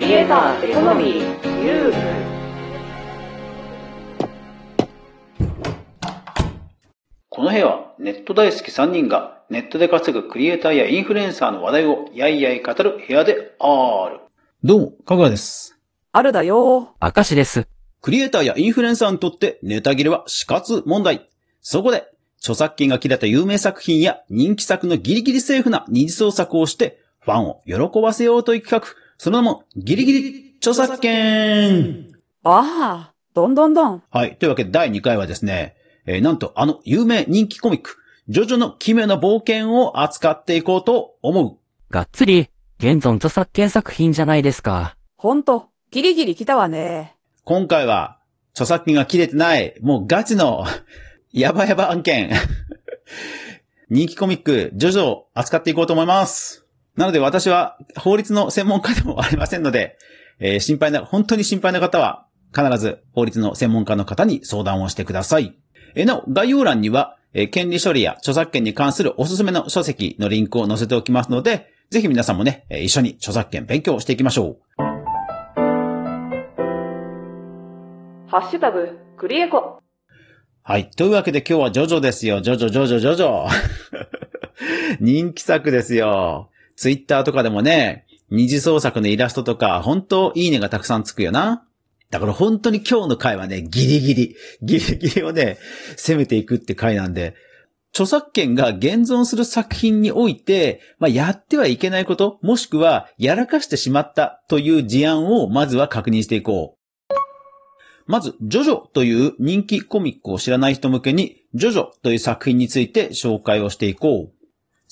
クリエイターエコノミーユーこの部屋はネット大好き3人がネットで稼ぐクリエイターやインフルエンサーの話題をやいやい語る部屋である。どうも、かぐわです。あるだよ。明石です。クリエイターやインフルエンサーにとってネタ切れは死活問題。そこで、著作権が切れた有名作品や人気作のギリギリセーフな二次創作をして、ファンを喜ばせようという企画。その名も、ギリギリ著作権ああ、どんどんどん。はい。というわけで第2回はですね、えーなんとあの有名人気コミック、ジョジョの奇妙な冒険を扱っていこうと思う。がっつり、現存著作権作品じゃないですか。ほんと、ギリギリ来たわね。今回は、著作権が切れてない、もうガチの、ヤバヤバ案件。人気コミック、ジョジョを扱っていこうと思います。なので私は法律の専門家でもありませんので、えー心配な、本当に心配な方は、必ず法律の専門家の方に相談をしてください。えーなお、概要欄には、えー権利処理や著作権に関するおすすめの書籍のリンクを載せておきますので、ぜひ皆さんもね、えー一緒に著作権勉強していきましょう。ハッシュタグクリエコはい。というわけで今日はジョジョですよ。ジョジョ、ジョジョ、ジョジョ。人気作ですよ。ツイッターとかでもね、二次創作のイラストとか、本当いいねがたくさんつくよな。だから本当に今日の回はね、ギリギリ、ギリギリをね、攻めていくって回なんで、著作権が現存する作品において、まあ、やってはいけないこと、もしくはやらかしてしまったという事案をまずは確認していこう。まず、ジョジョという人気コミックを知らない人向けに、ジョジョという作品について紹介をしていこう。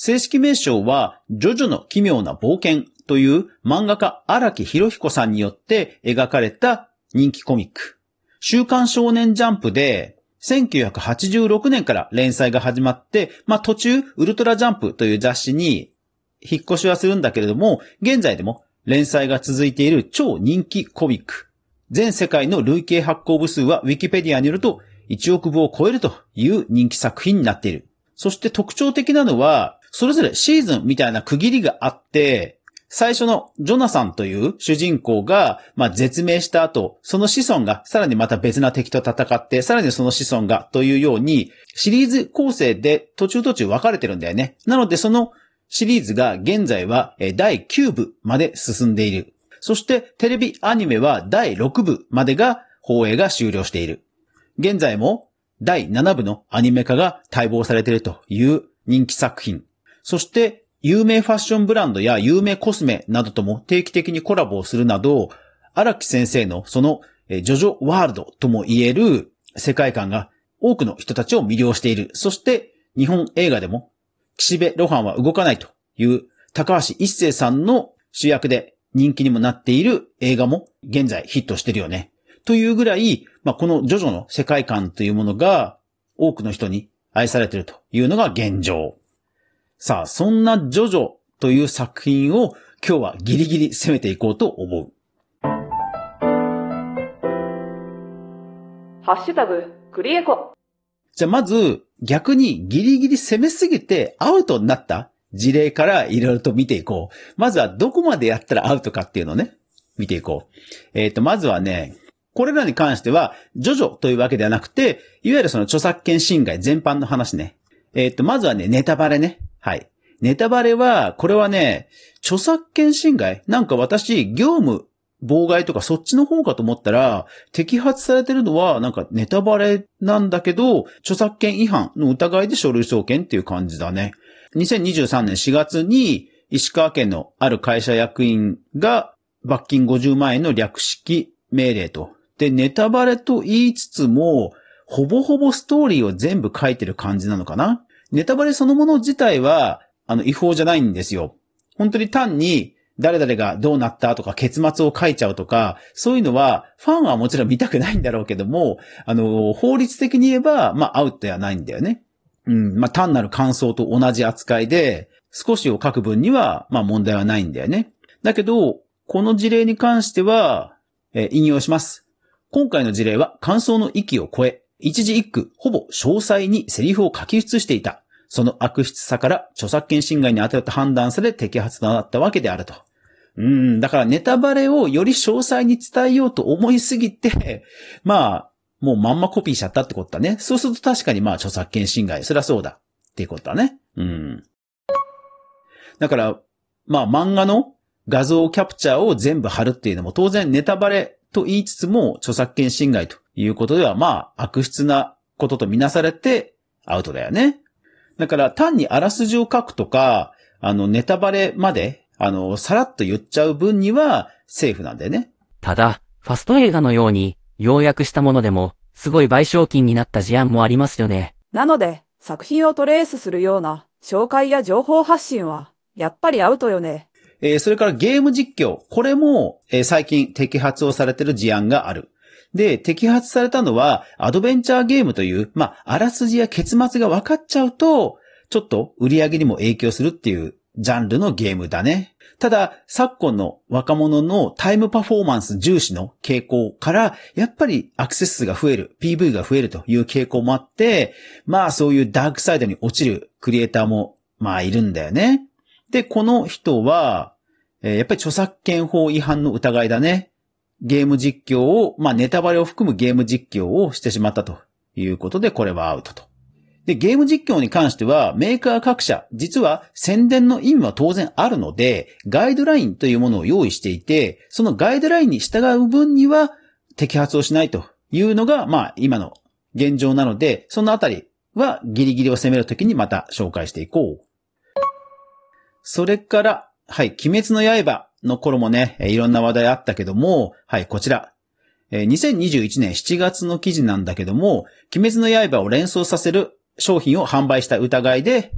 正式名称は、ジョジョの奇妙な冒険という漫画家荒木博彦さんによって描かれた人気コミック。週刊少年ジャンプで、1986年から連載が始まって、まあ途中、ウルトラジャンプという雑誌に引っ越しはするんだけれども、現在でも連載が続いている超人気コミック。全世界の累計発行部数はウィキペディアによると1億部を超えるという人気作品になっている。そして特徴的なのは、それぞれシーズンみたいな区切りがあって、最初のジョナサンという主人公が、まあ、絶命した後、その子孫がさらにまた別な敵と戦って、さらにその子孫がというように、シリーズ構成で途中途中分かれてるんだよね。なのでそのシリーズが現在は第9部まで進んでいる。そしてテレビアニメは第6部までが放映が終了している。現在も第7部のアニメ化が待望されているという人気作品。そして有名ファッションブランドや有名コスメなどとも定期的にコラボをするなど、荒木先生のそのジョジョワールドとも言える世界観が多くの人たちを魅了している。そして日本映画でも岸辺露伴は動かないという高橋一生さんの主役で人気にもなっている映画も現在ヒットしてるよね。というぐらい、まあ、このジョジョの世界観というものが多くの人に愛されているというのが現状。さあ、そんなジョジョという作品を今日はギリギリ攻めていこうと思う。ハッシュタグクリエコじゃあまず逆にギリギリ攻めすぎてアウトになった？事例からいろいろと見ていこう。まずはどこまでやったらアウトかっていうのをね、見ていこう。えっ、と、まずはね、これらに関しては、ジョジョというわけではなくて、いわゆるその著作権侵害全般の話ね。えっ、と、まずはね、ネタバレね。はい。ネタバレは、これはね、著作権侵害？なんか私、業務妨害とかそっちの方かと思ったら、摘発されてるのは、なんかネタバレなんだけど、著作権違反の疑いで書類送検っていう感じだね。2023年4月に、石川県のある会社役員が罰金50万円の略式命令と。で、ネタバレと言いつつも、ほぼほぼストーリーを全部書いてる感じなのかな？ネタバレそのもの自体は、あの、違法じゃないんですよ。本当に単に、誰々がどうなったとか、結末を書いちゃうとか、そういうのは、ファンはもちろん見たくないんだろうけども、あの、法律的に言えば、まあ、アウトではないんだよね。うん、まあ、単なる感想と同じ扱いで、少しを書く分には、まあ、問題はないんだよね。だけど、この事例に関しては、え引用します。今回の事例は感想の域を超え、一字一句、ほぼ詳細にセリフを書き写していた。その悪質さから著作権侵害に当たると判断され摘発となったわけであると。うん、だからネタバレをより詳細に伝えようと思いすぎて、まあ、もうまんまコピーしちゃったってことだね。そうすると確かにまあ著作権侵害、そりゃそうだっていうことだね。うん。だから、まあ漫画の画像キャプチャーを全部貼るっていうのも当然ネタバレと言いつつも著作権侵害ということではまあ悪質なこととみなされてアウトだよね。だから単にあらすじを書くとか、あのネタバレまで、あの、さらっと言っちゃう分にはセーフなんだよね。ただ、ファスト映画のように、要約したものでも、すごい賠償金になった事案もありますよね。なので、作品をトレースするような紹介や情報発信は、やっぱりアウトよね。えーそれからゲーム実況。これも、えー最近摘発をされてる事案がある。で、摘発されたのは、アドベンチャーゲームという、まあ、あらすじや結末が分かっちゃうと、ちょっと売り上げにも影響するっていうジャンルのゲームだね。ただ、昨今の若者のタイムパフォーマンス重視の傾向から、やっぱりアクセス数が増える、PV が増えるという傾向もあって、まあそういうダークサイドに落ちるクリエイターも、まあいるんだよね。で、この人は、えーやっぱり著作権法違反の疑いだね。ゲーム実況を、まあネタバレを含むゲーム実況をしてしまったということで、これはアウトと。で、ゲーム実況に関しては、メーカー各社、実は宣伝の意味は当然あるので、ガイドラインというものを用意していて、そのガイドラインに従う分には摘発をしないというのが、まあ今の現状なので、そのあたりはギリギリを攻めるときにまた紹介していこう。それから、はい、鬼滅の刃の頃もね、いろんな話題あったけども、はい、こちら。2021年7月の記事なんだけども、鬼滅の刃を連想させる商品を販売した疑いで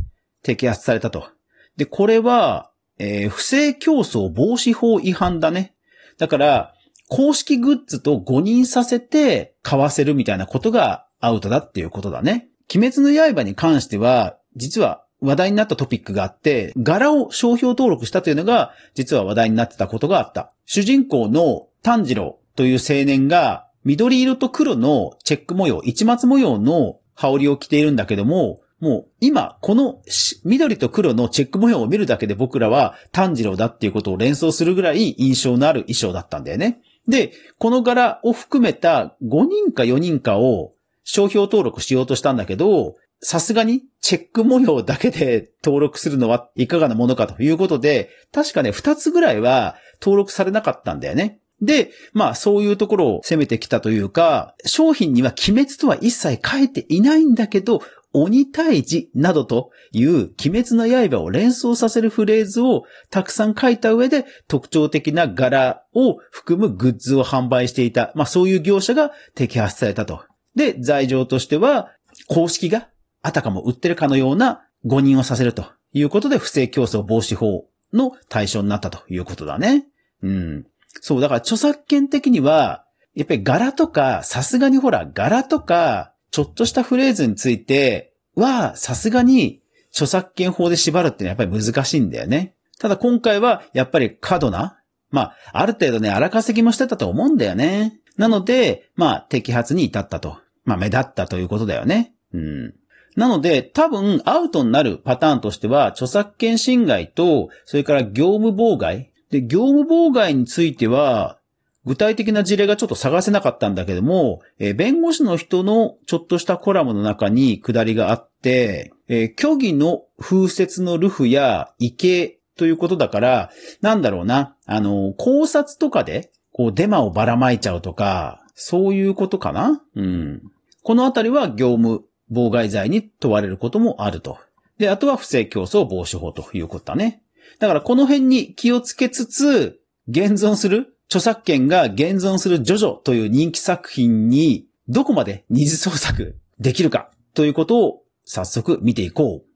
摘発されたと。で、これは、えー不正競争防止法違反だね。だから、公式グッズと誤認させて買わせるみたいなことがアウトだっていうことだね。鬼滅の刃に関しては、実は話題になったトピックがあって、柄を商標登録したというのが、実は話題になってたことがあった。主人公の炭治郎という青年が、緑色と黒のチェック模様、一末模様の羽織を着ているんだけども、もう今、この緑と黒のチェック模様を見るだけで僕らは炭治郎だっていうことを連想するぐらい印象のある衣装だったんだよね。で、この柄を含めた5人か4人かを商標登録しようとしたんだけど、さすがにチェック模様だけで登録するのはいかがなものかということで、確かね、2つぐらいは登録されなかったんだよね。で、まあそういうところを攻めてきたというか、商品には鬼滅とは一切書いていないんだけど、鬼退治などという鬼滅の刃を連想させるフレーズをたくさん書いた上で特徴的な柄を含むグッズを販売していた。まあそういう業者が摘発されたと。で、罪状としては公式があたかも売ってるかのような誤認をさせるということで不正競争防止法の対象になったということだね。うん。そう、だから著作権的には、やっぱり柄とか、さすがにほら、柄とか、ちょっとしたフレーズについては、さすがに著作権法で縛るってのはやっぱり難しいんだよね。ただ今回は、やっぱり過度な、まあ、ある程度ね、荒稼ぎもしてたと思うんだよね。なので、まあ、摘発に至ったと。まあ、目立ったということだよね。うん。なので、多分、アウトになるパターンとしては、著作権侵害と、それから業務妨害。で、業務妨害については、具体的な事例がちょっと探せなかったんだけども、えー弁護士の人のちょっとしたコラムの中に下りがあって、えー虚偽の風雪のルフや異形ということだから、なんだろうな、あの、考察とかで、こう、デマをばらまいちゃうとか、そういうことかな？うん。このあたりは業務妨害罪に問われることもあると。で、あとは不正競争防止法ということだね。だからこの辺に気をつけつつ、現存する、著作権が現存するジョジョという人気作品にどこまで二次創作できるかということを早速見ていこう。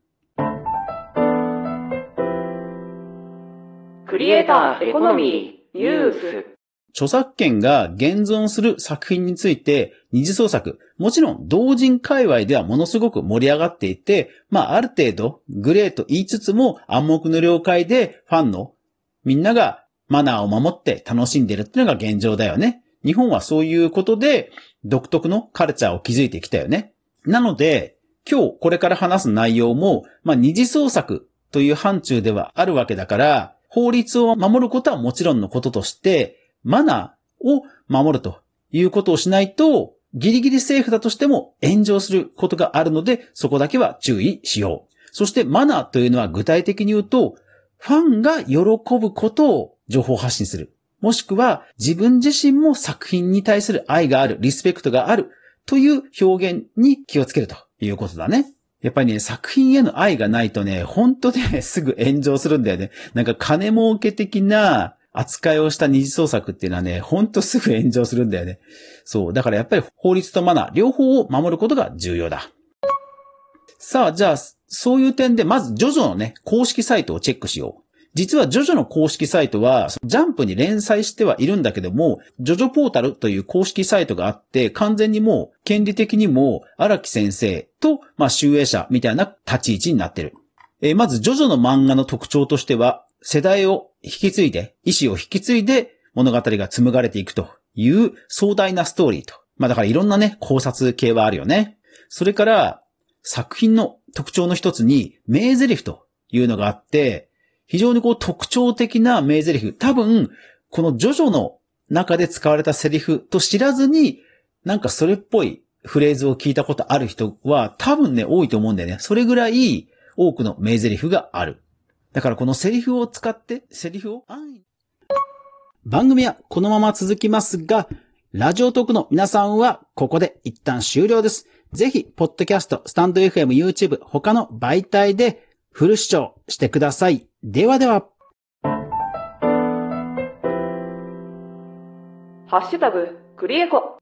クリエイターエコノミーニュース著作権が現存する作品について二次創作、もちろん同人界隈ではものすごく盛り上がっていて、まあある程度グレーと言いつつも暗黙の了解でファンのみんながマナーを守って楽しんでるっていうのが現状だよね。日本はそういうことで独特のカルチャーを築いてきたよね。なので、今日これから話す内容も、まあ二次創作という範疇ではあるわけだから、法律を守ることはもちろんのこととして、マナーを守るということをしないと、ギリギリセーフだとしても炎上することがあるので、そこだけは注意しよう。そしてマナーというのは具体的に言うと、ファンが喜ぶことを情報発信する。もしくは自分自身も作品に対する愛がある、リスペクトがあるという表現に気をつけるということだね。やっぱりね、作品への愛がないとね、本当ね、すぐ炎上するんだよね。なんか金儲け的な扱いをした二次創作っていうのはね、ほんとすぐ炎上するんだよね。そう。だからやっぱり法律とマナー、両方を守ることが重要だ。さあ、じゃあ、そういう点で、まず、ジョジョのね、公式サイトをチェックしよう。実は、ジョジョの公式サイトは、ジャンプに連載してはいるんだけども、ジョジョポータルという公式サイトがあって、完全にもう、権利的にも、荒木先生と、まあ、集英者みたいな立ち位置になってる。えーまず、ジョジョの漫画の特徴としては、世代を引き継いで、意志を引き継いで、物語が紡がれていくという壮大なストーリーと。まあだからいろんなね、考察系はあるよね。それから、作品の特徴の一つに、名台詞というのがあって、非常にこう特徴的な名台詞。多分、このジョジョの中で使われたセリフと知らずに、なんかそれっぽいフレーズを聞いたことある人は多分ね、多いと思うんだよね。それぐらい多くの名台詞がある。だからこのセリフを使って、セリフを？安易に番組はこのまま続きますが、ラジオトークの皆さんはここで一旦終了です。ぜひ、ポッドキャスト、スタンド FM、YouTube、他の媒体でフル視聴してください。ではでは。ハッシュタグ、クリエコ。